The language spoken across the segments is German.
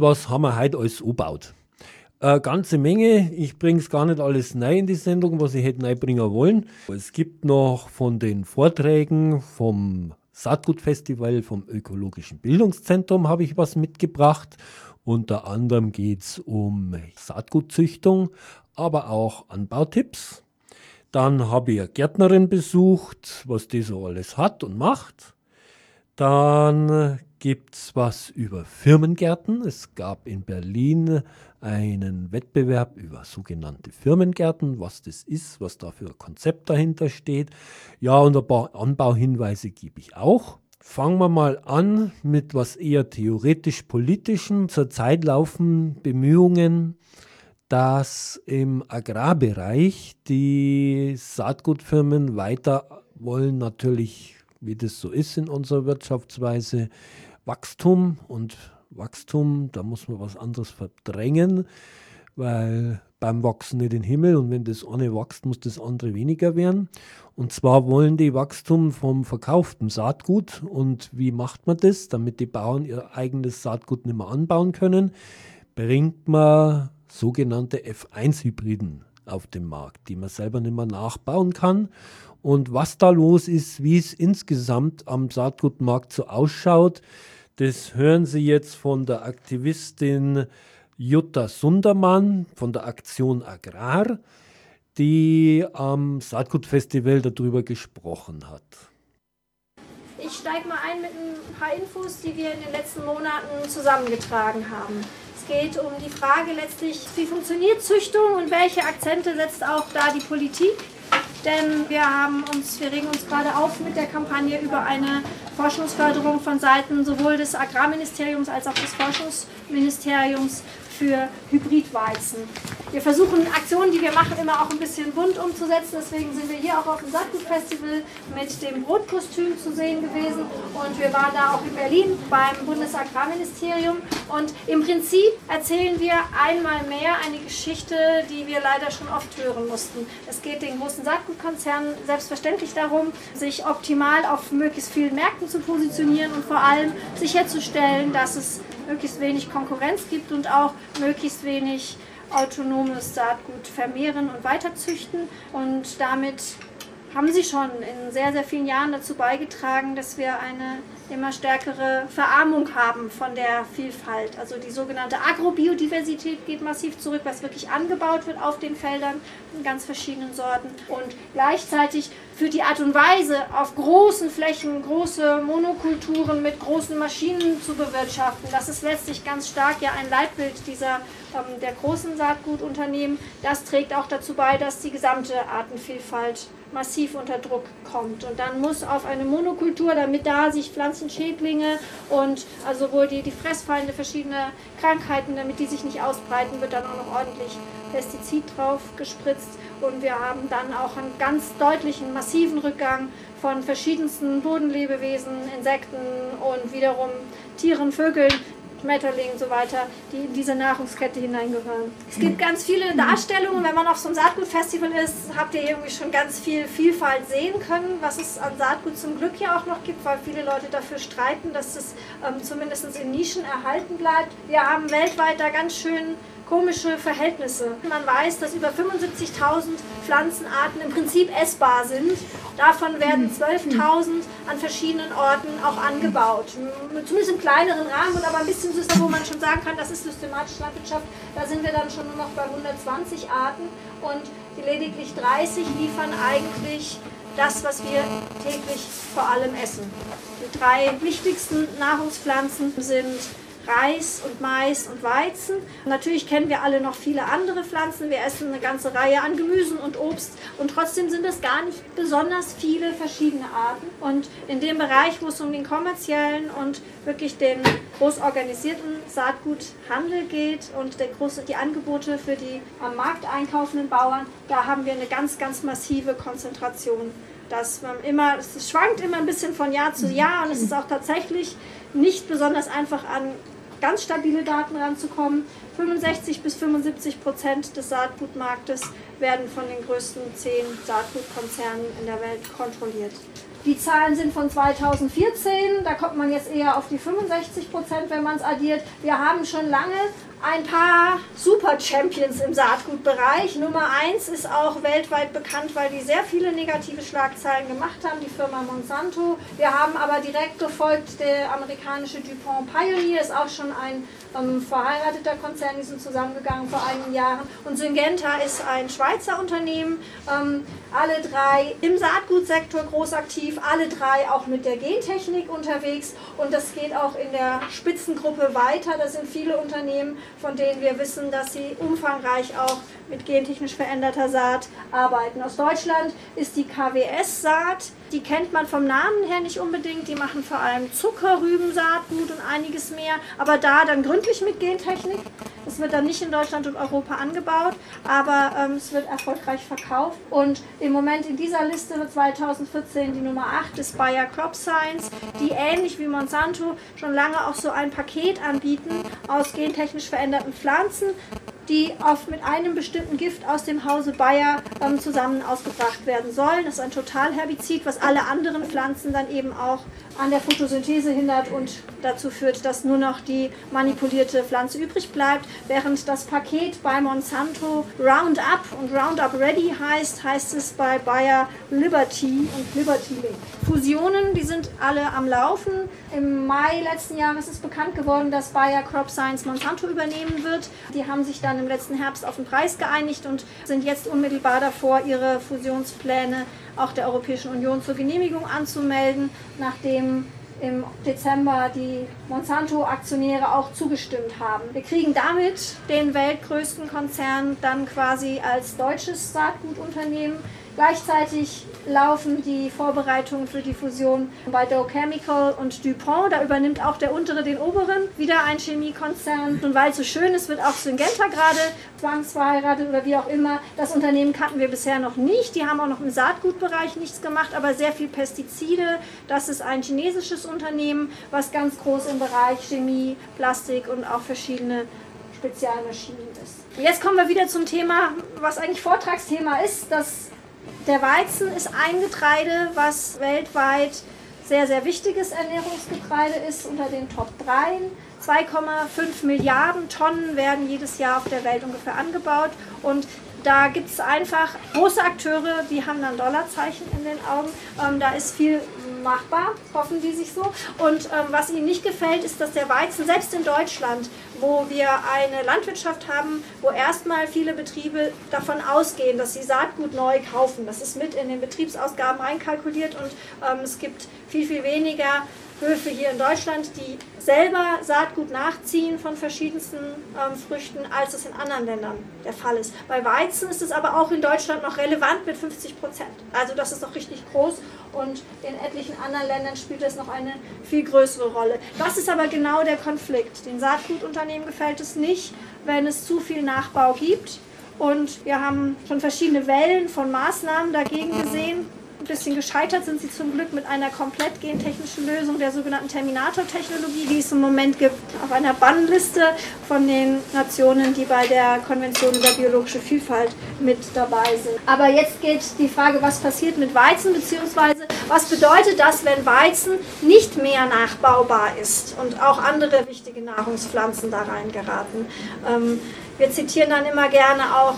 Was haben wir heute alles umgebaut? Eine ganze Menge. Ich bringe es gar nicht alles neu in die Sendung, was ich hätte neu bringen wollen. Es gibt noch von den Vorträgen vom Saatgutfestival vom Ökologischen Bildungszentrum habe ich was mitgebracht. Unter anderem geht es um Saatgutzüchtung, aber auch Anbautipps. Dann habe ich eine Gärtnerin besucht, was die so alles hat und macht. Dann gibt es was über Firmengärten. Es gab in Berlin einen Wettbewerb über sogenannte Firmengärten, was das ist, was da für ein Konzept dahinter steht. Ja, und ein paar Anbauhinweise gebe ich auch. Fangen wir mal an mit was eher theoretisch-politischem. Zurzeit laufen Bemühungen, dass im Agrarbereich die Saatgutfirmen weiter wollen natürlich, wie das so ist in unserer Wirtschaftsweise, Wachstum und Wachstum, da muss man was anderes verdrängen, weil beim Wachsen nicht den Himmel und wenn das eine wächst, muss das andere weniger werden. Und zwar wollen die Wachstum vom verkauften Saatgut. Und wie macht man das, damit die Bauern ihr eigenes Saatgut nicht mehr anbauen können? Bringt man sogenannte F1-Hybriden auf den Markt, die man selber nicht mehr nachbauen kann. Und was da los ist, wie es insgesamt am Saatgutmarkt so ausschaut, das hören Sie jetzt von der Aktivistin Jutta Sundermann von der Aktion Agrar, die am Saatgutfestival darüber gesprochen hat. Ich steige mal ein mit ein paar Infos, die wir in den letzten Monaten zusammengetragen haben. Es geht um die Frage letztlich, wie funktioniert Züchtung und welche Akzente setzt auch da die Politik denn wir haben uns, wir regen uns gerade auf mit der Kampagne über eine Forschungsförderung von Seiten sowohl des Agrarministeriums als auch des Forschungsministeriums für Hybridweizen. Wir versuchen Aktionen, die wir machen, immer auch ein bisschen bunt umzusetzen. Deswegen sind wir hier auch auf dem Saatgutfestival mit dem Brotkostüm zu sehen gewesen. Und wir waren da auch in Berlin beim Bundesagrarministerium. Und im Prinzip erzählen wir einmal mehr eine Geschichte, die wir leider schon oft hören mussten. Es geht den großen Saatgutkonzernen selbstverständlich darum, sich optimal auf möglichst vielen Märkten zu positionieren und vor allem sicherzustellen, dass es möglichst wenig Konkurrenz gibt und auch möglichst wenig autonomes Saatgut vermehren und weiterzüchten. Und damit haben sie schon in sehr, sehr vielen Jahren dazu beigetragen, dass wir eine immer stärkere Verarmung haben von der Vielfalt. Also die sogenannte Agrobiodiversität geht massiv zurück, was wirklich angebaut wird auf den Feldern in ganz verschiedenen Sorten. Und gleichzeitig für die Art und Weise, auf großen Flächen große Monokulturen mit großen Maschinen zu bewirtschaften, das ist letztlich ganz stark ja ein Leitbild dieser ähm, der großen Saatgutunternehmen. Das trägt auch dazu bei, dass die gesamte Artenvielfalt massiv unter Druck kommt. Und dann muss auf eine Monokultur, damit da sich Pflanzenschädlinge und also wohl die, die Fressfeinde, verschiedene Krankheiten, damit die sich nicht ausbreiten, wird dann auch noch ordentlich Pestizid drauf gespritzt. Und wir haben dann auch einen ganz deutlichen, massiven Rückgang von verschiedensten Bodenlebewesen, Insekten und wiederum Tieren, Vögeln, Schmetterlingen und so weiter, die in diese Nahrungskette hineingehören. Es gibt ganz viele Darstellungen. Wenn man auf so einem Saatgutfestival ist, habt ihr irgendwie schon ganz viel Vielfalt sehen können, was es an Saatgut zum Glück ja auch noch gibt, weil viele Leute dafür streiten, dass es ähm, zumindest in Nischen erhalten bleibt. Wir haben weltweit da ganz schön komische Verhältnisse. Man weiß, dass über 75.000 Pflanzenarten im Prinzip essbar sind. Davon werden 12.000 an verschiedenen Orten auch angebaut. Zumindest im kleineren Rahmen und aber ein bisschen süßer, wo man schon sagen kann, das ist systematische Landwirtschaft. Da sind wir dann schon nur noch bei 120 Arten und lediglich 30 liefern eigentlich das, was wir täglich vor allem essen. Die drei wichtigsten Nahrungspflanzen sind Reis und Mais und Weizen. Natürlich kennen wir alle noch viele andere Pflanzen. Wir essen eine ganze Reihe an Gemüsen und Obst und trotzdem sind es gar nicht besonders viele verschiedene Arten. Und in dem Bereich, wo es um den kommerziellen und wirklich den groß organisierten Saatguthandel geht und der große, die Angebote für die am Markt einkaufenden Bauern, da haben wir eine ganz, ganz massive Konzentration dass man immer, es schwankt immer ein bisschen von Jahr zu Jahr und es ist auch tatsächlich nicht besonders einfach an ganz stabile Daten ranzukommen. 65 bis 75 Prozent des Saatgutmarktes werden von den größten zehn Saatgutkonzernen in der Welt kontrolliert. Die Zahlen sind von 2014, da kommt man jetzt eher auf die 65 Prozent, wenn man es addiert. Wir haben schon lange ein paar Super-Champions im Saatgutbereich. Nummer eins ist auch weltweit bekannt, weil die sehr viele negative Schlagzeilen gemacht haben, die Firma Monsanto. Wir haben aber direkt gefolgt, der amerikanische DuPont Pioneer ist auch schon ein ähm, verheirateter Konzern, die sind zusammengegangen vor einigen Jahren. Und Syngenta ist ein Schweizer Unternehmen. Ähm, alle drei im Saatgutsektor groß aktiv, alle drei auch mit der Gentechnik unterwegs. Und das geht auch in der Spitzengruppe weiter. Da sind viele Unternehmen, von denen wir wissen, dass sie umfangreich auch mit gentechnisch veränderter Saat arbeiten. Aus Deutschland ist die KWS-Saat, die kennt man vom Namen her nicht unbedingt. Die machen vor allem Zuckerrübensaatgut und einiges mehr, aber da dann gründlich mit Gentechnik. Das wird dann nicht in Deutschland und Europa angebaut, aber ähm, es wird erfolgreich verkauft. Und im Moment in dieser Liste wird 2014 die Nummer 8 ist Bayer Crop Science, die ähnlich wie Monsanto schon lange auch so ein Paket anbieten aus gentechnisch veränderten Pflanzen die auf, mit einem bestimmten Gift aus dem Hause Bayer ähm, zusammen ausgebracht werden sollen. Das ist ein Totalherbizid, was alle anderen Pflanzen dann eben auch an der Photosynthese hindert und dazu führt, dass nur noch die manipulierte Pflanze übrig bleibt. Während das Paket bei Monsanto Roundup und Roundup Ready heißt, heißt es bei Bayer Liberty und Liberty Link. Fusionen, die sind alle am Laufen. Im Mai letzten Jahres ist bekannt geworden, dass Bayer Crop Science Monsanto übernehmen wird. Die haben sich dann im letzten Herbst auf den Preis geeinigt und sind jetzt unmittelbar davor, ihre Fusionspläne auch der Europäischen Union zur Genehmigung anzumelden, nachdem im Dezember die Monsanto-Aktionäre auch zugestimmt haben. Wir kriegen damit den weltgrößten Konzern dann quasi als deutsches Saatgutunternehmen Gleichzeitig laufen die Vorbereitungen für die Fusion bei Dow Chemical und DuPont. Da übernimmt auch der untere den oberen, wieder ein Chemiekonzern. Und weil es so schön ist, wird auch Syngenta gerade zwangsverheiratet oder wie auch immer. Das Unternehmen kannten wir bisher noch nicht. Die haben auch noch im Saatgutbereich nichts gemacht, aber sehr viel Pestizide. Das ist ein chinesisches Unternehmen, was ganz groß im Bereich Chemie, Plastik und auch verschiedene Spezialmaschinen ist. Jetzt kommen wir wieder zum Thema, was eigentlich Vortragsthema ist, das der Weizen ist ein Getreide, was weltweit sehr, sehr wichtiges Ernährungsgetreide ist, unter den Top 3. 2,5 Milliarden Tonnen werden jedes Jahr auf der Welt ungefähr angebaut und da gibt es einfach große Akteure, die haben dann Dollarzeichen in den Augen. Ähm, da ist viel machbar, hoffen die sich so. Und ähm, was ihnen nicht gefällt, ist, dass der Weizen selbst in Deutschland, wo wir eine Landwirtschaft haben, wo erstmal viele Betriebe davon ausgehen, dass sie Saatgut neu kaufen. Das ist mit in den Betriebsausgaben einkalkuliert und ähm, es gibt viel, viel weniger Höfe hier in Deutschland, die selber Saatgut nachziehen von verschiedensten ähm, Früchten, als es in anderen Ländern der Fall ist. Bei Weizen ist es aber auch in Deutschland noch relevant mit 50 Prozent. Also das ist noch richtig groß und in etlichen anderen Ländern spielt es noch eine viel größere Rolle. Das ist aber genau der Konflikt. Den Saatgutunternehmen gefällt es nicht, wenn es zu viel Nachbau gibt. Und wir haben schon verschiedene Wellen von Maßnahmen dagegen gesehen bisschen gescheitert sind sie zum Glück mit einer komplett gentechnischen Lösung der sogenannten Terminator-Technologie, die es im Moment gibt, auf einer Bannliste von den Nationen, die bei der Konvention über biologische Vielfalt mit dabei sind. Aber jetzt geht die Frage, was passiert mit Weizen, beziehungsweise was bedeutet das, wenn Weizen nicht mehr nachbaubar ist und auch andere wichtige Nahrungspflanzen da reingeraten. Ähm, wir zitieren dann immer gerne auch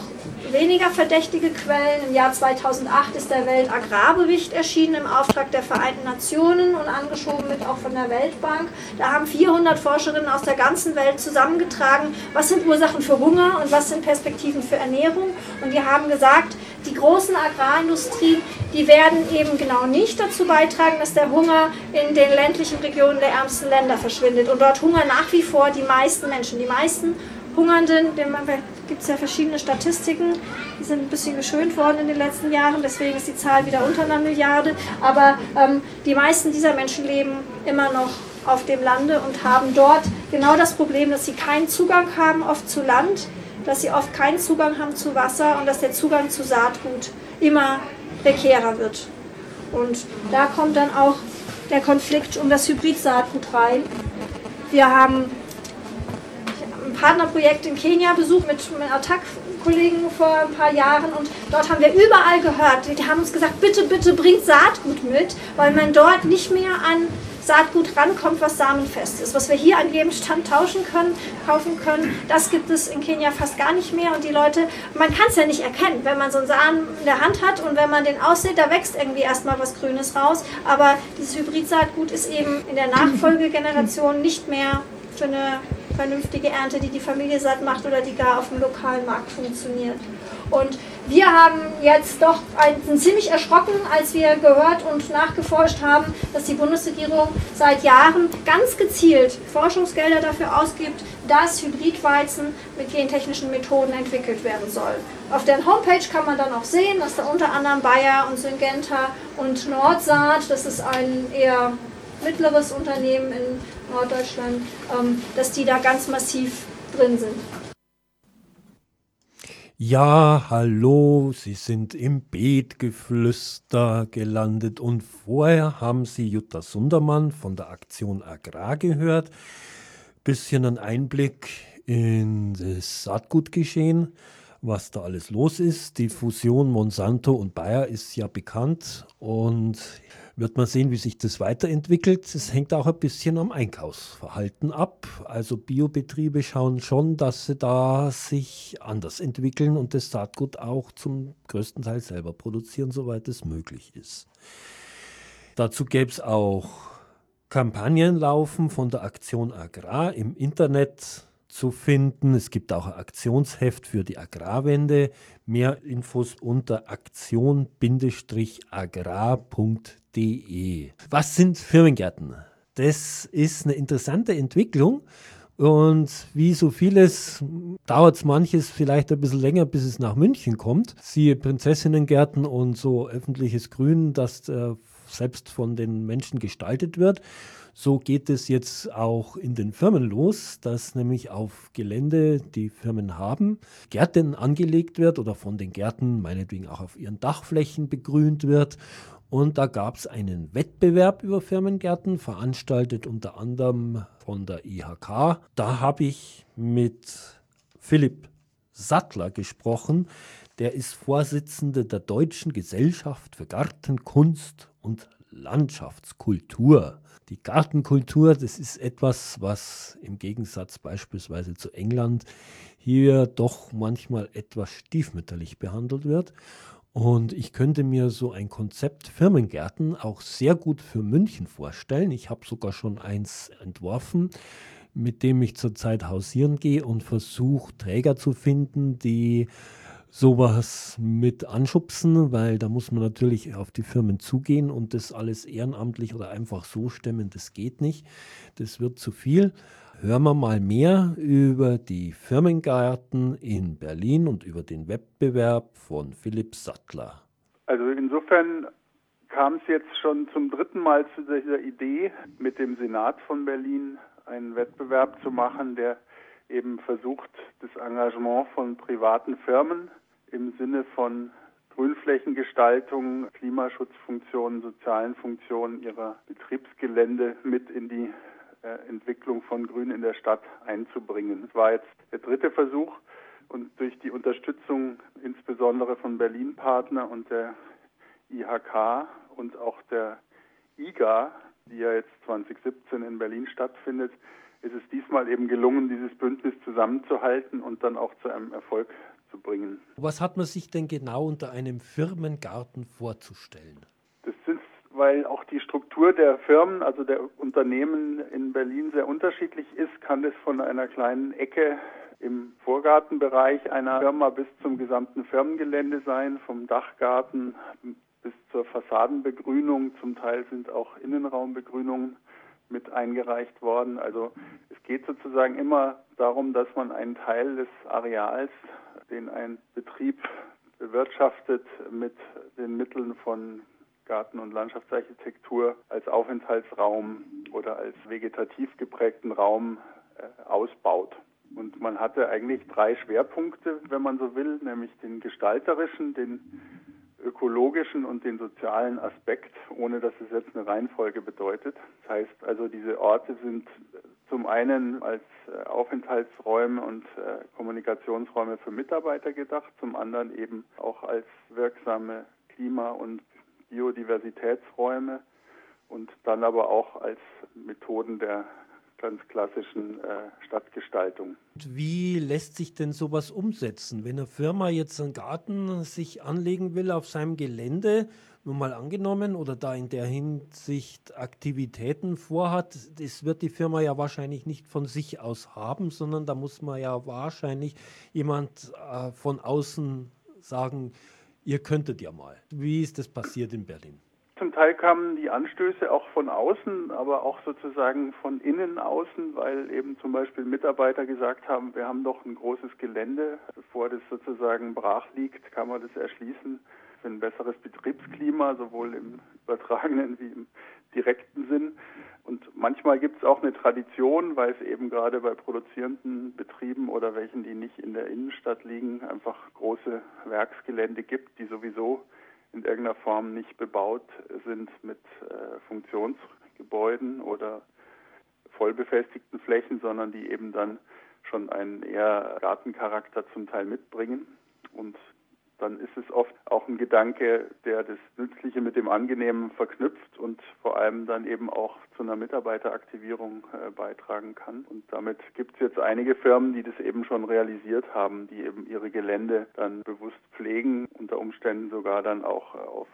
weniger verdächtige Quellen. Im Jahr 2008 ist der Weltagrarbericht erschienen im Auftrag der Vereinten Nationen und angeschoben mit auch von der Weltbank. Da haben 400 Forscherinnen aus der ganzen Welt zusammengetragen, was sind Ursachen für Hunger und was sind Perspektiven für Ernährung. Und die haben gesagt, die großen Agrarindustrien, die werden eben genau nicht dazu beitragen, dass der Hunger in den ländlichen Regionen der ärmsten Länder verschwindet. Und dort hungern nach wie vor die meisten Menschen. Die meisten Hungernden, gibt es ja verschiedene Statistiken, die sind ein bisschen geschönt worden in den letzten Jahren, deswegen ist die Zahl wieder unter einer Milliarde. Aber ähm, die meisten dieser Menschen leben immer noch auf dem Lande und haben dort genau das Problem, dass sie keinen Zugang haben oft zu Land, dass sie oft keinen Zugang haben zu Wasser und dass der Zugang zu Saatgut immer prekärer wird. Und da kommt dann auch der Konflikt um das Hybridsaatgut rein. Wir haben Partnerprojekt in Kenia besucht mit, mit Attac-Kollegen vor ein paar Jahren und dort haben wir überall gehört, die haben uns gesagt, bitte, bitte bringt Saatgut mit, weil man dort nicht mehr an Saatgut rankommt, was samenfest ist. Was wir hier an jedem Stand tauschen können, kaufen können, das gibt es in Kenia fast gar nicht mehr. Und die Leute, man kann es ja nicht erkennen, wenn man so einen Samen in der Hand hat und wenn man den aussieht, da wächst irgendwie erstmal was Grünes raus. Aber dieses Hybridsaatgut ist eben in der Nachfolgegeneration nicht mehr für eine vernünftige Ernte, die die Familie satt macht oder die gar auf dem lokalen Markt funktioniert. Und wir haben jetzt doch ein, ziemlich erschrocken, als wir gehört und nachgeforscht haben, dass die Bundesregierung seit Jahren ganz gezielt Forschungsgelder dafür ausgibt, dass Hybridweizen mit gentechnischen Methoden entwickelt werden soll. Auf der Homepage kann man dann auch sehen, dass da unter anderem Bayer und Syngenta und Nordsaat, das ist ein eher mittleres Unternehmen in Norddeutschland, ähm, dass die da ganz massiv drin sind. Ja, hallo, Sie sind im Beetgeflüster gelandet und vorher haben Sie Jutta Sundermann von der Aktion Agrar gehört. Bisschen ein Einblick in das Saatgutgeschehen, was da alles los ist. Die Fusion Monsanto und Bayer ist ja bekannt und wird man sehen, wie sich das weiterentwickelt. Es hängt auch ein bisschen am Einkaufsverhalten ab. Also Biobetriebe schauen schon, dass sie da sich anders entwickeln und das Saatgut auch zum größten Teil selber produzieren, soweit es möglich ist. Dazu gäbe es auch Kampagnen laufen von der Aktion Agrar im Internet zu finden. Es gibt auch ein Aktionsheft für die Agrarwende. Mehr Infos unter aktion-agrar.de. Was sind Firmengärten? Das ist eine interessante Entwicklung. Und wie so vieles dauert es manches vielleicht ein bisschen länger, bis es nach München kommt. Siehe Prinzessinnengärten und so öffentliches Grün, das äh, selbst von den Menschen gestaltet wird. So geht es jetzt auch in den Firmen los, dass nämlich auf Gelände, die Firmen haben, Gärten angelegt wird oder von den Gärten meinetwegen auch auf ihren Dachflächen begrünt wird. Und da gab es einen Wettbewerb über Firmengärten, veranstaltet unter anderem von der IHK. Da habe ich mit Philipp Sattler gesprochen. Der ist Vorsitzender der Deutschen Gesellschaft für Gartenkunst und Landschaftskultur. Die Gartenkultur, das ist etwas, was im Gegensatz beispielsweise zu England hier doch manchmal etwas stiefmütterlich behandelt wird. Und ich könnte mir so ein Konzept Firmengärten auch sehr gut für München vorstellen. Ich habe sogar schon eins entworfen, mit dem ich zurzeit hausieren gehe und versuche Träger zu finden, die sowas mit anschubsen, weil da muss man natürlich auf die Firmen zugehen und das alles ehrenamtlich oder einfach so stemmen, das geht nicht. Das wird zu viel. Hören wir mal mehr über die Firmengarten in Berlin und über den Wettbewerb von Philipp Sattler. Also insofern kam es jetzt schon zum dritten Mal zu dieser Idee, mit dem Senat von Berlin einen Wettbewerb zu machen, der eben versucht, das Engagement von privaten Firmen im Sinne von Grünflächengestaltung, Klimaschutzfunktionen, sozialen Funktionen ihrer Betriebsgelände mit in die äh, Entwicklung von Grün in der Stadt einzubringen. Es war jetzt der dritte Versuch und durch die Unterstützung insbesondere von Berlin Partner und der IHK und auch der IGA, die ja jetzt 2017 in Berlin stattfindet, ist es diesmal eben gelungen, dieses Bündnis zusammenzuhalten und dann auch zu einem Erfolg zu bringen. Was hat man sich denn genau unter einem Firmengarten vorzustellen? Das ist, weil auch die Struktur der Firmen, also der Unternehmen in Berlin sehr unterschiedlich ist, kann es von einer kleinen Ecke im Vorgartenbereich einer Firma bis zum gesamten Firmengelände sein, vom Dachgarten bis zur Fassadenbegrünung. Zum Teil sind auch Innenraumbegrünungen mit eingereicht worden. Also es geht sozusagen immer darum, dass man einen Teil des Areals den ein Betrieb bewirtschaftet mit den Mitteln von Garten- und Landschaftsarchitektur als Aufenthaltsraum oder als vegetativ geprägten Raum äh, ausbaut. Und man hatte eigentlich drei Schwerpunkte, wenn man so will, nämlich den gestalterischen, den ökologischen und den sozialen Aspekt, ohne dass es jetzt eine Reihenfolge bedeutet. Das heißt also, diese Orte sind zum einen als äh, Aufenthaltsräume und äh, Kommunikationsräume für Mitarbeiter gedacht, zum anderen eben auch als wirksame Klima- und Biodiversitätsräume und dann aber auch als Methoden der ganz klassischen äh, Stadtgestaltung. Wie lässt sich denn sowas umsetzen? Wenn eine Firma jetzt einen Garten sich anlegen will auf seinem Gelände, nur mal angenommen, oder da in der Hinsicht Aktivitäten vorhat, das wird die Firma ja wahrscheinlich nicht von sich aus haben, sondern da muss man ja wahrscheinlich jemand äh, von außen sagen, ihr könntet ja mal. Wie ist das passiert in Berlin? Zum Teil kamen die Anstöße auch von außen, aber auch sozusagen von innen außen, weil eben zum Beispiel Mitarbeiter gesagt haben, wir haben doch ein großes Gelände, bevor das sozusagen brach liegt, kann man das erschließen für ein besseres Betriebsklima, sowohl im übertragenen wie im direkten Sinn. Und manchmal gibt es auch eine Tradition, weil es eben gerade bei produzierenden Betrieben oder welchen, die nicht in der Innenstadt liegen, einfach große Werksgelände gibt, die sowieso in irgendeiner Form nicht bebaut sind mit äh, Funktionsgebäuden oder vollbefestigten Flächen, sondern die eben dann schon einen eher Gartencharakter zum Teil mitbringen. Und dann ist es oft auch ein Gedanke, der das Nützliche mit dem Angenehmen verknüpft und vor allem dann eben auch zu einer Mitarbeiteraktivierung äh, beitragen kann. Und damit gibt es jetzt einige Firmen, die das eben schon realisiert haben, die eben ihre Gelände dann bewusst pflegen, unter Umständen sogar dann auch auf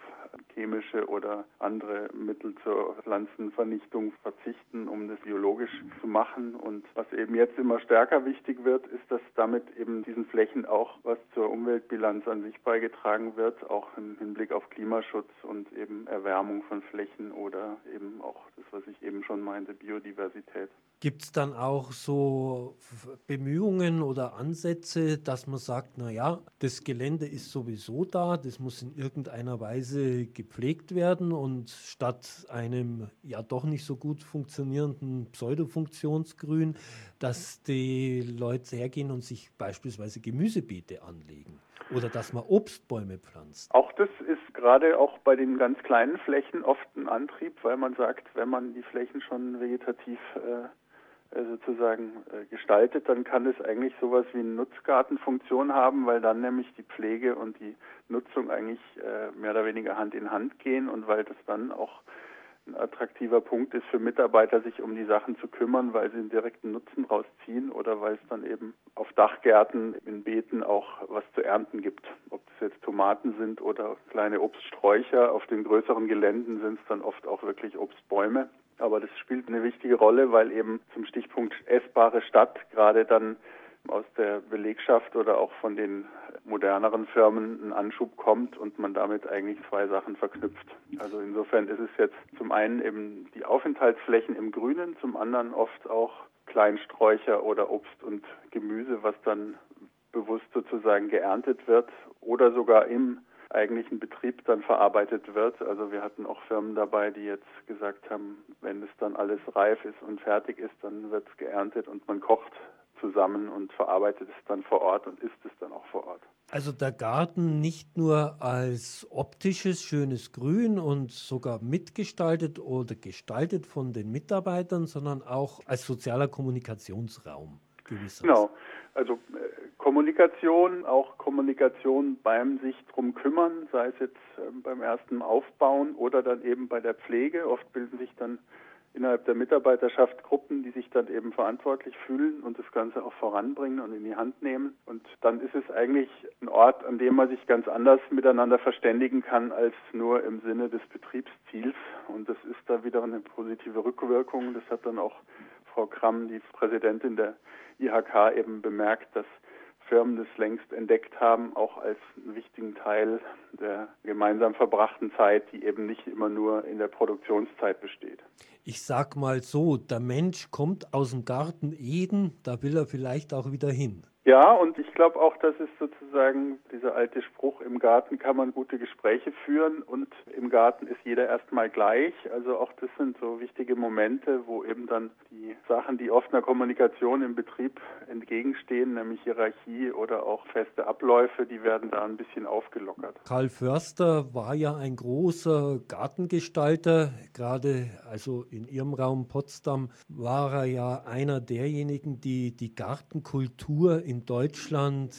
chemische oder andere Mittel zur Pflanzenvernichtung verzichten, um das biologisch zu machen. Und was eben jetzt immer stärker wichtig wird, ist, dass damit eben diesen Flächen auch was zur Umweltbilanz an sich beigetragen wird, auch im Hinblick auf Klimaschutz und eben Erwärmung von Flächen oder eben auch das, was ich eben schon meinte, Biodiversität. Gibt es dann auch so Bemühungen oder Ansätze, dass man sagt, naja, das Gelände ist sowieso da, das muss in irgendeiner Weise gepflegt werden und statt einem ja doch nicht so gut funktionierenden Pseudofunktionsgrün, dass die Leute hergehen und sich beispielsweise Gemüsebeete anlegen oder dass man Obstbäume pflanzt. Auch das ist gerade auch bei den ganz kleinen Flächen oft ein Antrieb, weil man sagt, wenn man die Flächen schon vegetativ äh, sozusagen äh, gestaltet, dann kann es eigentlich sowas wie eine Nutzgartenfunktion haben, weil dann nämlich die Pflege und die Nutzung eigentlich äh, mehr oder weniger Hand in Hand gehen und weil das dann auch ein attraktiver Punkt ist für Mitarbeiter, sich um die Sachen zu kümmern, weil sie einen direkten Nutzen rausziehen oder weil es dann eben auf Dachgärten in Beeten auch was zu ernten gibt. Ob das jetzt Tomaten sind oder kleine Obststräucher, auf den größeren Geländen sind es dann oft auch wirklich Obstbäume. Aber das spielt eine wichtige Rolle, weil eben zum Stichpunkt essbare Stadt gerade dann aus der Belegschaft oder auch von den moderneren Firmen ein Anschub kommt und man damit eigentlich zwei Sachen verknüpft. Also insofern ist es jetzt zum einen eben die Aufenthaltsflächen im Grünen, zum anderen oft auch Kleinsträucher oder Obst und Gemüse, was dann bewusst sozusagen geerntet wird oder sogar im eigentlichen Betrieb dann verarbeitet wird. Also wir hatten auch Firmen dabei, die jetzt gesagt haben, wenn es dann alles reif ist und fertig ist, dann wird es geerntet und man kocht zusammen und verarbeitet es dann vor Ort und isst es dann auch vor Ort. Also der Garten nicht nur als optisches, schönes Grün und sogar mitgestaltet oder gestaltet von den Mitarbeitern, sondern auch als sozialer Kommunikationsraum. Genau. Also äh, Kommunikation, auch Kommunikation beim sich drum kümmern, sei es jetzt ähm, beim ersten Aufbauen oder dann eben bei der Pflege. Oft bilden sich dann innerhalb der Mitarbeiterschaft Gruppen, die sich dann eben verantwortlich fühlen und das Ganze auch voranbringen und in die Hand nehmen. Und dann ist es eigentlich ein Ort, an dem man sich ganz anders miteinander verständigen kann als nur im Sinne des Betriebsziels. Und das ist da wieder eine positive Rückwirkung. Das hat dann auch Frau Kramm, die Präsidentin der IHK, eben bemerkt, dass Firmen das längst entdeckt haben, auch als einen wichtigen Teil der gemeinsam verbrachten Zeit, die eben nicht immer nur in der Produktionszeit besteht. Ich sag mal so, der Mensch kommt aus dem Garten Eden, da will er vielleicht auch wieder hin. Ja, und ich glaube auch, das ist sozusagen dieser alte Spruch, im Garten kann man gute Gespräche führen und im Garten ist jeder erstmal gleich. Also auch das sind so wichtige Momente, wo eben dann die Sachen, die oft einer Kommunikation im Betrieb entgegenstehen, nämlich Hierarchie oder auch feste Abläufe, die werden da ein bisschen aufgelockert. Karl Förster war ja ein großer Gartengestalter, gerade also in Ihrem Raum Potsdam war er ja einer derjenigen, die die Gartenkultur in Deutschland,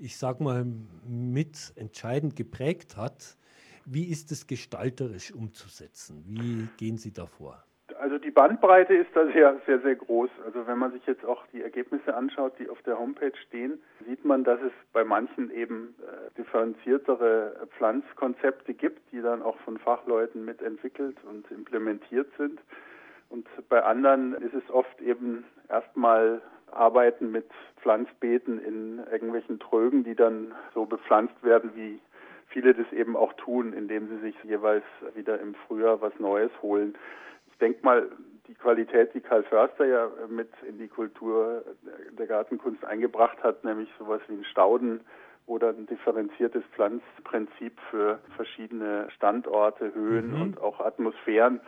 ich sag mal, mit entscheidend geprägt hat. Wie ist es gestalterisch umzusetzen? Wie gehen Sie davor? Also die Bandbreite ist da sehr, sehr, sehr groß. Also wenn man sich jetzt auch die Ergebnisse anschaut, die auf der Homepage stehen, sieht man, dass es bei manchen eben äh, differenziertere Pflanzkonzepte gibt, die dann auch von Fachleuten mitentwickelt und implementiert sind. Und bei anderen ist es oft eben erstmal Arbeiten mit Pflanzbeeten in irgendwelchen Trögen, die dann so bepflanzt werden, wie viele das eben auch tun, indem sie sich jeweils wieder im Frühjahr was Neues holen. Ich denke mal, die Qualität, die Karl Förster ja mit in die Kultur der Gartenkunst eingebracht hat, nämlich sowas wie ein Stauden oder ein differenziertes Pflanzprinzip für verschiedene Standorte, Höhen mhm. und auch Atmosphären,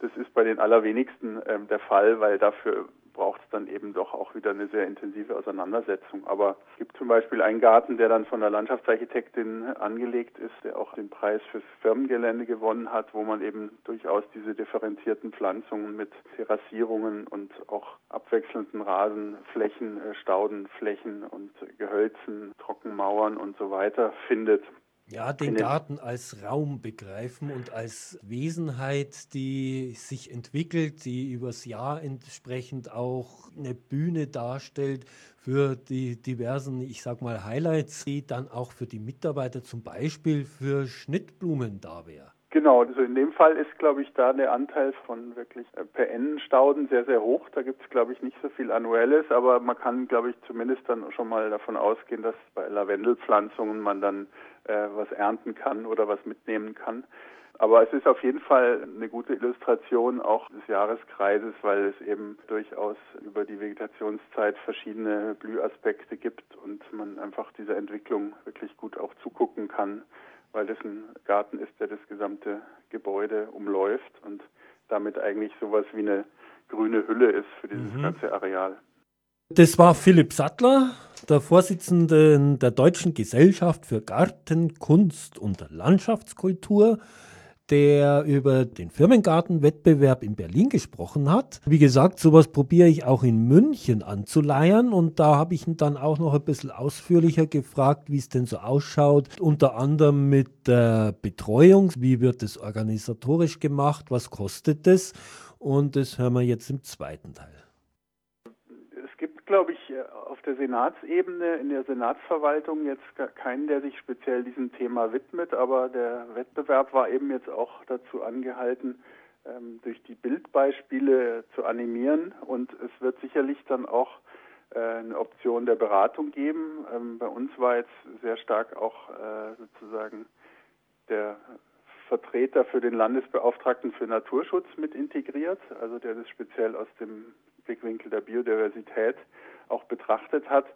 das ist bei den allerwenigsten ähm, der Fall, weil dafür braucht es dann eben doch auch wieder eine sehr intensive Auseinandersetzung. Aber es gibt zum Beispiel einen Garten, der dann von der Landschaftsarchitektin angelegt ist, der auch den Preis fürs Firmengelände gewonnen hat, wo man eben durchaus diese differenzierten Pflanzungen mit Terrassierungen und auch abwechselnden Rasenflächen, äh, Staudenflächen und Gehölzen, Trockenmauern und so weiter findet. Ja, den Garten als Raum begreifen und als Wesenheit, die sich entwickelt, die übers Jahr entsprechend auch eine Bühne darstellt für die diversen, ich sag mal, Highlights, die dann auch für die Mitarbeiter zum Beispiel für Schnittblumen da wäre. Genau, also in dem Fall ist, glaube ich, da der Anteil von wirklich äh, PN-Stauden sehr, sehr hoch. Da gibt es, glaube ich, nicht so viel Annuelles, aber man kann, glaube ich, zumindest dann schon mal davon ausgehen, dass bei Lavendelpflanzungen man dann äh, was ernten kann oder was mitnehmen kann. Aber es ist auf jeden Fall eine gute Illustration auch des Jahreskreises, weil es eben durchaus über die Vegetationszeit verschiedene Blühaspekte gibt und man einfach dieser Entwicklung wirklich gut auch zugucken kann weil das ein Garten ist, der das gesamte Gebäude umläuft und damit eigentlich sowas wie eine grüne Hülle ist für dieses mhm. ganze Areal. Das war Philipp Sattler, der Vorsitzende der Deutschen Gesellschaft für Gartenkunst und Landschaftskultur der über den Firmengartenwettbewerb in Berlin gesprochen hat. Wie gesagt, sowas probiere ich auch in München anzuleiern und da habe ich ihn dann auch noch ein bisschen ausführlicher gefragt, wie es denn so ausschaut, unter anderem mit der Betreuung, wie wird es organisatorisch gemacht, was kostet es? Und das hören wir jetzt im zweiten Teil glaube ich, äh, auf der Senatsebene, in der Senatsverwaltung jetzt keinen, der sich speziell diesem Thema widmet, aber der Wettbewerb war eben jetzt auch dazu angehalten, ähm, durch die Bildbeispiele zu animieren und es wird sicherlich dann auch äh, eine Option der Beratung geben. Ähm, bei uns war jetzt sehr stark auch äh, sozusagen der Vertreter für den Landesbeauftragten für Naturschutz mit integriert, also der das speziell aus dem Blickwinkel der Biodiversität auch betrachtet hat.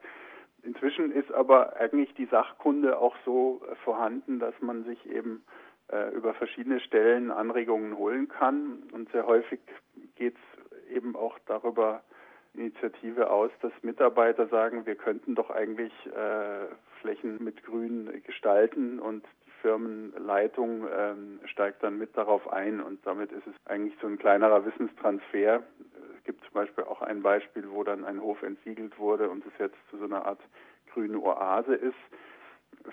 Inzwischen ist aber eigentlich die Sachkunde auch so vorhanden, dass man sich eben äh, über verschiedene Stellen Anregungen holen kann. Und sehr häufig geht es eben auch darüber Initiative aus, dass Mitarbeiter sagen, wir könnten doch eigentlich äh, Flächen mit Grün gestalten und Firmenleitung ähm, steigt dann mit darauf ein und damit ist es eigentlich so ein kleinerer Wissenstransfer, es gibt zum Beispiel auch ein Beispiel, wo dann ein Hof entsiegelt wurde und es jetzt zu so einer Art grüne Oase ist.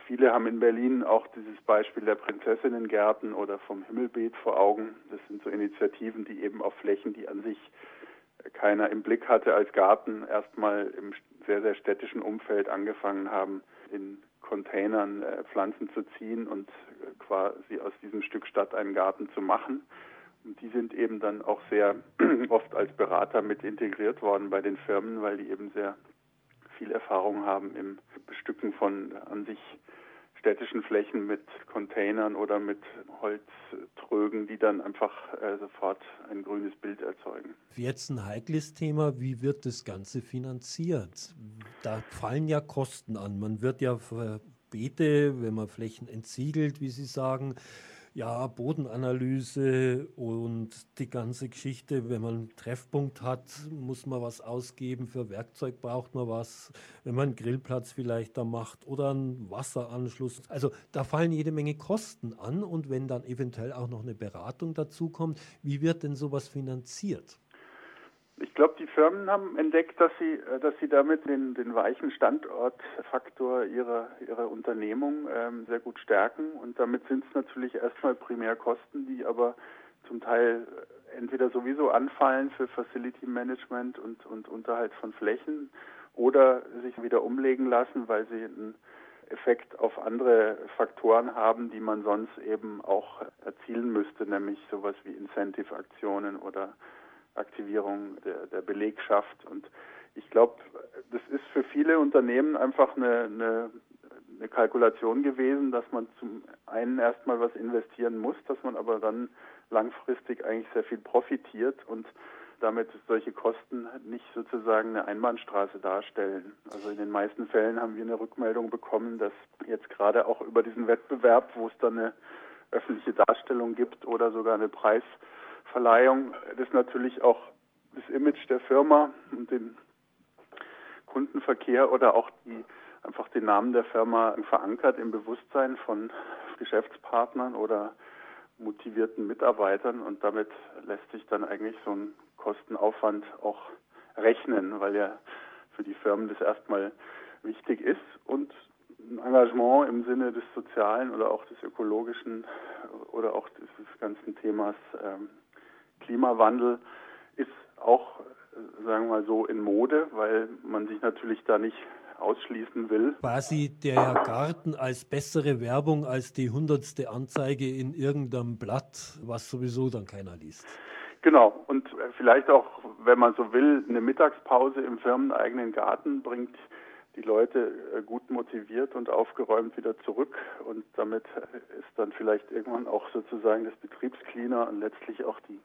Viele haben in Berlin auch dieses Beispiel der Prinzessinnengärten oder vom Himmelbeet vor Augen. Das sind so Initiativen, die eben auf Flächen, die an sich keiner im Blick hatte als Garten, erstmal im sehr, sehr städtischen Umfeld angefangen haben, in Containern äh, Pflanzen zu ziehen und äh, quasi aus diesem Stück Stadt einen Garten zu machen. Und die sind eben dann auch sehr oft als Berater mit integriert worden bei den Firmen, weil die eben sehr viel Erfahrung haben im Bestücken von an sich städtischen Flächen mit Containern oder mit Holztrögen, die dann einfach äh, sofort ein grünes Bild erzeugen. Jetzt ein heikles Thema, wie wird das Ganze finanziert? Da fallen ja Kosten an. Man wird ja für Beete, wenn man Flächen entsiegelt, wie Sie sagen, Ja, Bodenanalyse und die ganze Geschichte. Wenn man einen Treffpunkt hat, muss man was ausgeben. Für Werkzeug braucht man was. Wenn man einen Grillplatz vielleicht da macht oder einen Wasseranschluss. Also da fallen jede Menge Kosten an. Und wenn dann eventuell auch noch eine Beratung dazu kommt, wie wird denn sowas finanziert? Ich glaube, die Firmen haben entdeckt, dass sie, äh, dass sie damit den, den weichen Standortfaktor ihrer, ihrer Unternehmung ähm, sehr gut stärken. Und damit sind es natürlich erstmal Primärkosten, die aber zum Teil entweder sowieso anfallen für Facility Management und, und Unterhalt von Flächen oder sich wieder umlegen lassen, weil sie einen Effekt auf andere Faktoren haben, die man sonst eben auch erzielen müsste, nämlich sowas wie Incentive-Aktionen oder Aktivierung der, der Belegschaft. Und ich glaube, das ist für viele Unternehmen einfach eine, eine, eine Kalkulation gewesen, dass man zum einen erstmal was investieren muss, dass man aber dann langfristig eigentlich sehr viel profitiert und damit solche Kosten nicht sozusagen eine Einbahnstraße darstellen. Also in den meisten Fällen haben wir eine Rückmeldung bekommen, dass jetzt gerade auch über diesen Wettbewerb, wo es dann eine öffentliche Darstellung gibt oder sogar eine Preis Verleihung das natürlich auch das Image der Firma und den Kundenverkehr oder auch die einfach den Namen der Firma verankert im Bewusstsein von Geschäftspartnern oder motivierten Mitarbeitern. Und damit lässt sich dann eigentlich so ein Kostenaufwand auch rechnen, weil ja für die Firmen das erstmal wichtig ist. Und ein Engagement im Sinne des sozialen oder auch des ökologischen oder auch des ganzen Themas ähm, Klimawandel ist auch, sagen wir mal so, in Mode, weil man sich natürlich da nicht ausschließen will. Quasi der Garten als bessere Werbung als die hundertste Anzeige in irgendeinem Blatt, was sowieso dann keiner liest. Genau, und vielleicht auch, wenn man so will, eine Mittagspause im firmeneigenen Garten bringt die Leute äh, gut motiviert und aufgeräumt wieder zurück. Und damit ist dann vielleicht irgendwann auch sozusagen das Betriebsklima und letztlich auch die,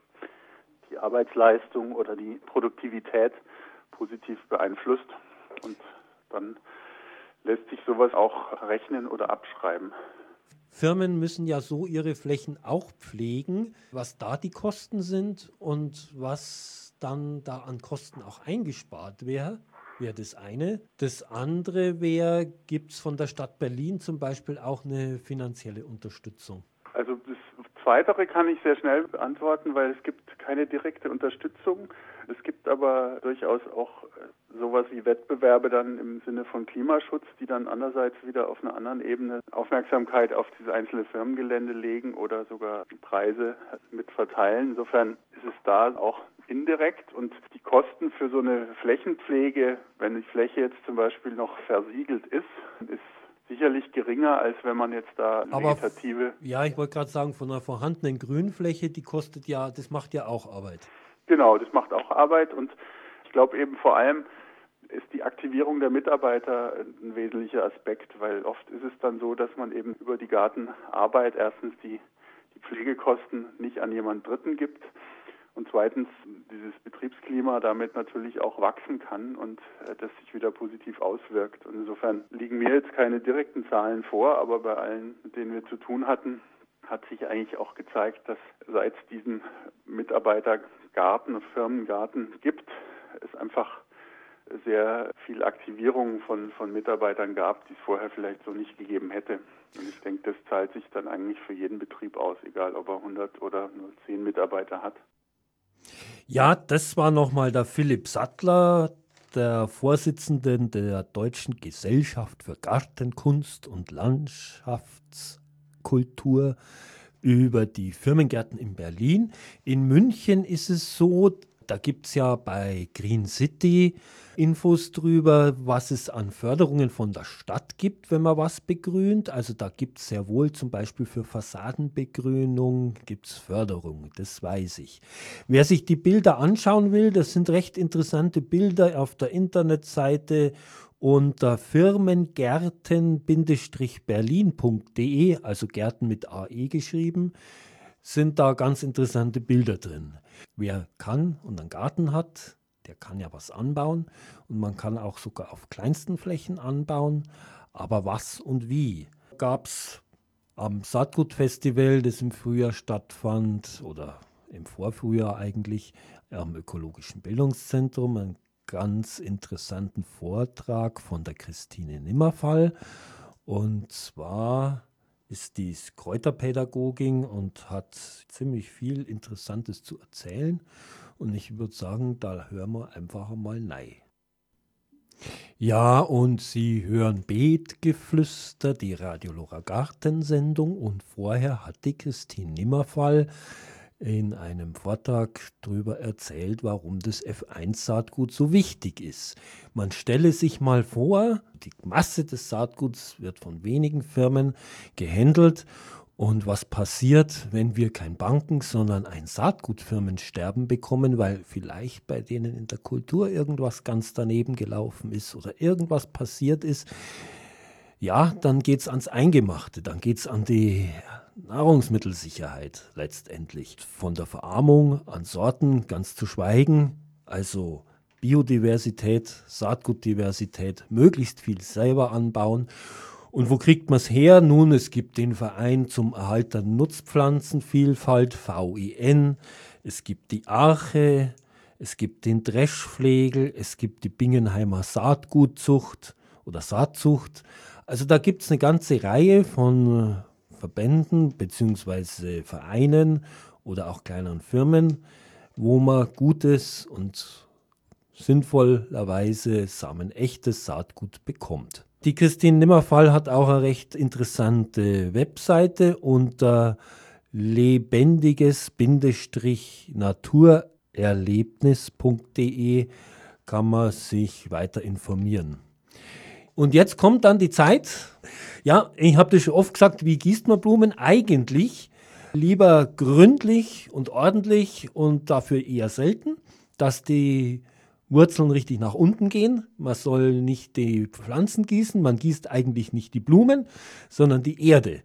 die Arbeitsleistung oder die Produktivität positiv beeinflusst. Und dann lässt sich sowas auch rechnen oder abschreiben. Firmen müssen ja so ihre Flächen auch pflegen, was da die Kosten sind und was dann da an Kosten auch eingespart wäre wäre das eine. Das andere wäre, gibt es von der Stadt Berlin zum Beispiel auch eine finanzielle Unterstützung? Also das Zweitere kann ich sehr schnell beantworten, weil es gibt keine direkte Unterstützung. Es gibt aber durchaus auch äh, sowas wie Wettbewerbe dann im Sinne von Klimaschutz, die dann andererseits wieder auf einer anderen Ebene Aufmerksamkeit auf diese einzelne Firmengelände legen oder sogar Preise mit verteilen. Insofern ist es da auch indirekt und die Kosten für so eine Flächenpflege, wenn die Fläche jetzt zum Beispiel noch versiegelt ist, ist sicherlich geringer, als wenn man jetzt da Aber vegetative. Ja, ich wollte gerade sagen, von einer vorhandenen Grünfläche, die kostet ja, das macht ja auch Arbeit. Genau, das macht auch Arbeit und ich glaube eben vor allem ist die Aktivierung der Mitarbeiter ein wesentlicher Aspekt, weil oft ist es dann so, dass man eben über die Gartenarbeit erstens die, die Pflegekosten nicht an jemand Dritten gibt und zweitens dieses Betriebsklima damit natürlich auch wachsen kann und äh, das sich wieder positiv auswirkt. Und insofern liegen mir jetzt keine direkten Zahlen vor, aber bei allen, mit denen wir zu tun hatten, hat sich eigentlich auch gezeigt, dass seit es diesen Mitarbeitergarten, Firmengarten gibt, es einfach sehr viel Aktivierung von, von Mitarbeitern gab, die es vorher vielleicht so nicht gegeben hätte. Und ich denke, das zahlt sich dann eigentlich für jeden Betrieb aus, egal ob er 100 oder nur 10 Mitarbeiter hat. Ja, das war nochmal der Philipp Sattler, der Vorsitzende der Deutschen Gesellschaft für Gartenkunst und Landschaftskultur über die Firmengärten in Berlin. In München ist es so, da gibt es ja bei Green City Infos drüber, was es an Förderungen von der Stadt gibt, wenn man was begrünt. Also da gibt es sehr wohl zum Beispiel für Fassadenbegrünung gibt es Förderung, das weiß ich. Wer sich die Bilder anschauen will, das sind recht interessante Bilder auf der Internetseite unter firmengärten-berlin.de, also Gärten mit AE geschrieben, sind da ganz interessante Bilder drin. Wer kann und einen Garten hat, der kann ja was anbauen und man kann auch sogar auf kleinsten Flächen anbauen. Aber was und wie gab es am Saatgutfestival, das im Frühjahr stattfand oder im Vorfrühjahr eigentlich am Ökologischen Bildungszentrum einen ganz interessanten Vortrag von der Christine Nimmerfall. Und zwar ist dies Kräuterpädagogin und hat ziemlich viel Interessantes zu erzählen. Und ich würde sagen, da hören wir einfach mal rein. Ja, und Sie hören Beetgeflüster, die Radiolora Gartensendung. Und vorher hat die Christine Nimmerfall in einem Vortrag darüber erzählt, warum das F1-Saatgut so wichtig ist. Man stelle sich mal vor, die Masse des Saatguts wird von wenigen Firmen gehandelt und was passiert, wenn wir kein Banken, sondern ein Saatgutfirmensterben bekommen, weil vielleicht bei denen in der Kultur irgendwas ganz daneben gelaufen ist oder irgendwas passiert ist? Ja, dann geht es ans Eingemachte, dann geht es an die Nahrungsmittelsicherheit letztendlich. Von der Verarmung an Sorten ganz zu schweigen, also Biodiversität, Saatgutdiversität, möglichst viel selber anbauen und wo kriegt man es her? Nun, es gibt den Verein zum Erhalt der Nutzpflanzenvielfalt, VIN, es gibt die Arche, es gibt den Dreschflegel, es gibt die Bingenheimer Saatgutzucht oder Saatzucht. Also da gibt es eine ganze Reihe von Verbänden bzw. Vereinen oder auch kleineren Firmen, wo man gutes und sinnvollerweise samenechtes Saatgut bekommt. Die Christine Nimmerfall hat auch eine recht interessante Webseite unter lebendiges-naturerlebnis.de kann man sich weiter informieren. Und jetzt kommt dann die Zeit. Ja, ich habe das schon oft gesagt, wie gießt man Blumen? Eigentlich lieber gründlich und ordentlich und dafür eher selten, dass die Wurzeln richtig nach unten gehen. Man soll nicht die Pflanzen gießen, man gießt eigentlich nicht die Blumen, sondern die Erde.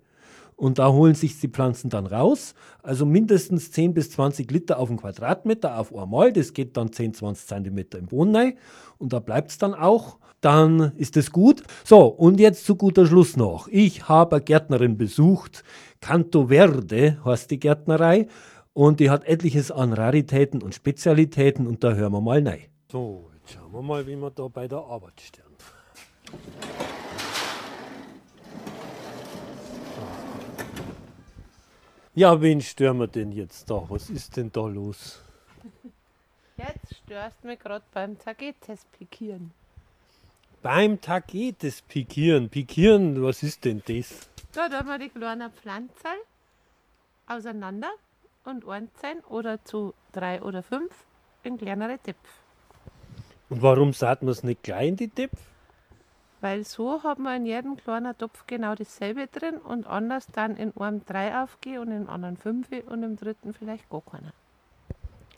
Und da holen sich die Pflanzen dann raus. Also mindestens 10 bis 20 Liter auf einen Quadratmeter auf einmal. Das geht dann 10, 20 Zentimeter im Boden rein. Und da bleibt es dann auch. Dann ist es gut. So, und jetzt zu guter Schluss noch. Ich habe eine Gärtnerin besucht. Canto Verde heißt die Gärtnerei. Und die hat etliches an Raritäten und Spezialitäten. Und da hören wir mal rein. So, jetzt schauen wir mal, wie wir da bei der Arbeit stehen. Ja, wen stören wir denn jetzt da? Was ist denn da los? Jetzt störst du mich gerade beim Tagetes pikieren. Beim Tagetes pikieren. Pikieren, was ist denn das? Da tun wir die kleinen Pflanzen auseinander und einzeln oder zu drei oder fünf in kleinere Töpfe. Und warum sagt man es nicht gleich in die Töpfe? Weil so hat man in jedem kleinen Topf genau dasselbe drin und anders dann in einem drei aufgehen und in anderen fünf und im dritten vielleicht gar keiner.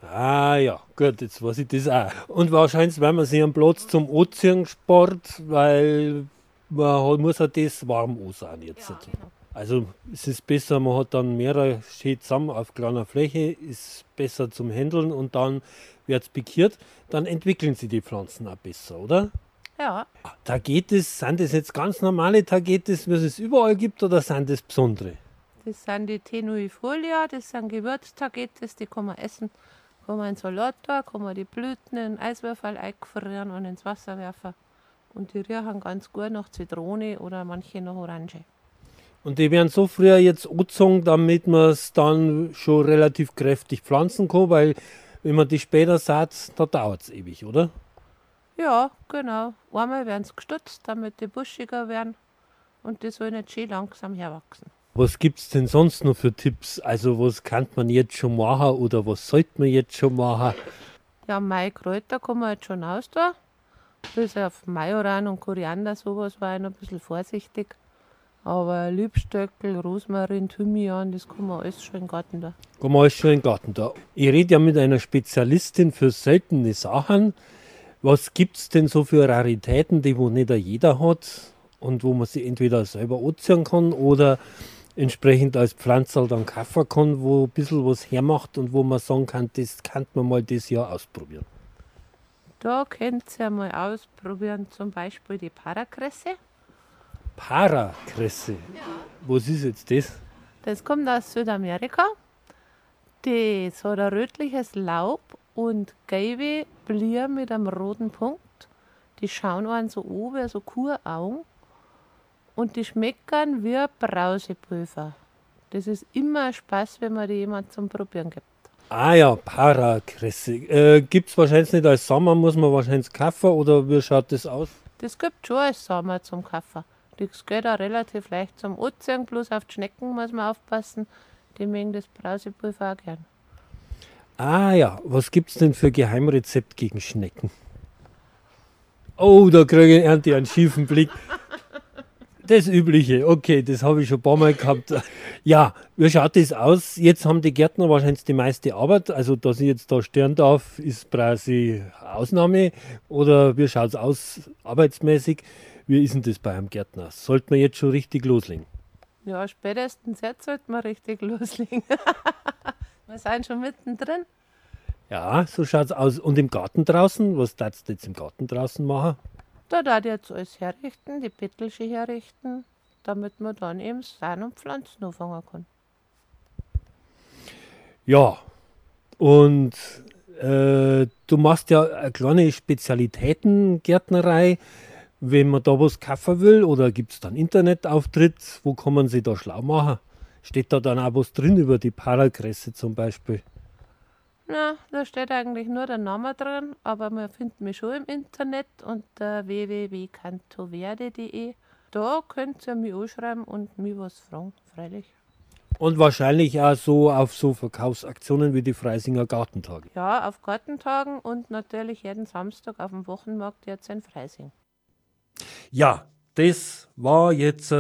Ah ja, gut, jetzt weiß ich das auch. Und wahrscheinlich, weil man sich einen Platz zum Ozean spart, weil man muss halt das warm ansehen jetzt. Ja, genau. Also es ist besser, man hat dann mehrere steht zusammen auf kleiner Fläche, ist besser zum Händeln und dann wird es pikiert, dann entwickeln sie die Pflanzen auch besser, oder? Ja. Da geht es, sind das jetzt ganz normale Tagetes, wie es überall gibt, oder sind das besondere? Das sind die Tenuifolia, das sind Gewürztagetes, die kann man essen. Kann man in Salat da, kann man die Blüten in Eiswürfel eingefrieren und ins Wasser werfen. Und die riechen ganz gut nach Zitrone oder manche nach Orange. Und die werden so früher jetzt angezogen, damit man es dann schon relativ kräftig pflanzen kann, weil wenn man die später sät, da dauert es ewig, oder? Ja, genau. Einmal werden sie gestutzt, damit die buschiger werden und die sollen nicht schön langsam herwachsen. Was gibt es denn sonst noch für Tipps? Also was kann man jetzt schon machen oder was sollte man jetzt schon machen? Ja, Maikräuter kann man jetzt schon aus da. Bis auf Majoran und Koriander, sowas war ich noch ein bisschen vorsichtig. Aber Liebstöckel, Rosmarin, Thymian, das kann man alles schon im Garten da. Kann man alles schon im Garten da. Ich rede ja mit einer Spezialistin für seltene Sachen. Was gibt es denn so für Raritäten, die wo nicht jeder hat und wo man sie entweder selber anziehen kann oder entsprechend als Pflanzerl dann kaufen kann, wo ein bisschen was hermacht und wo man sagen kann, das kann man mal das Jahr ausprobieren? Da könnt ihr mal ausprobieren, zum Beispiel die Parakresse. Parakresse. Ja. Was ist jetzt das? Das kommt aus Südamerika. Das hat ein rötliches Laub und gelbe Blier mit einem roten Punkt. Die schauen einen so wie so Kuraugen. Und die schmecken wie Brausepulver. Das ist immer ein Spaß, wenn man die jemand zum Probieren gibt. Ah ja, Parakresse. Äh, gibt es wahrscheinlich nicht als Sommer, muss man wahrscheinlich kaufen oder wie schaut das aus? Das gibt schon als Sommer zum Kaufen. Das geht auch relativ leicht zum Ozean, bloß auf die Schnecken muss man aufpassen. Die mögen das Brausepulver auch gern. Ah ja, was gibt es denn für Geheimrezept gegen Schnecken? Oh, da kriege ich einen schiefen Blick. Das Übliche, okay, das habe ich schon ein paar Mal gehabt. Ja, wie schaut das aus? Jetzt haben die Gärtner wahrscheinlich die meiste Arbeit. Also, dass ich jetzt da stören darf, ist quasi Ausnahme. Oder wie schaut es aus arbeitsmäßig? Wie ist denn das bei einem Gärtner? Sollte man jetzt schon richtig loslegen? Ja, spätestens jetzt sollte man richtig loslegen. wir sind schon mittendrin. Ja, so schaut es aus. Und im Garten draußen? Was darfst du jetzt im Garten draußen machen? Da darf ich jetzt alles herrichten, die Bettelsche herrichten, damit man dann eben Samen und Pflanzen anfangen kann. Ja, und äh, du machst ja eine kleine Spezialitätengärtnerei. Wenn man da was kaufen will oder gibt es dann Internetauftritt, wo kann man sich da schlau machen? Steht da dann auch was drin über die Parakresse zum Beispiel? Na, da steht eigentlich nur der Name drin, aber man findet mich schon im Internet unter www.cantoverde.de. Da könnt ihr mich anschreiben und mich was fragen, freilich. Und wahrscheinlich auch so auf so Verkaufsaktionen wie die Freisinger Gartentage. Ja, auf Gartentagen und natürlich jeden Samstag auf dem Wochenmarkt jetzt in Freising. Ja, das war jetzt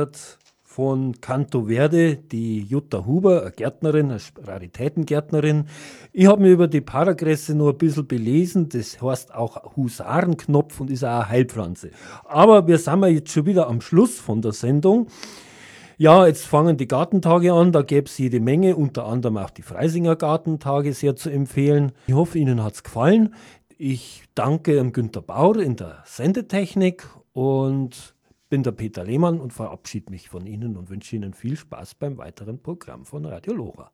von Canto Verde, die Jutta Huber, eine Gärtnerin, eine Raritätengärtnerin. Ich habe mir über die Paragresse nur ein bisschen belesen. Das heißt auch Husarenknopf und ist auch eine Heilpflanze. Aber wir sind jetzt schon wieder am Schluss von der Sendung. Ja, jetzt fangen die Gartentage an, da gäbe es jede Menge, unter anderem auch die Freisinger Gartentage sehr zu empfehlen. Ich hoffe, Ihnen hat es gefallen. Ich danke Günter Bauer in der Sendetechnik und bin der Peter Lehmann und verabschiede mich von Ihnen und wünsche Ihnen viel Spaß beim weiteren Programm von Radio Lora.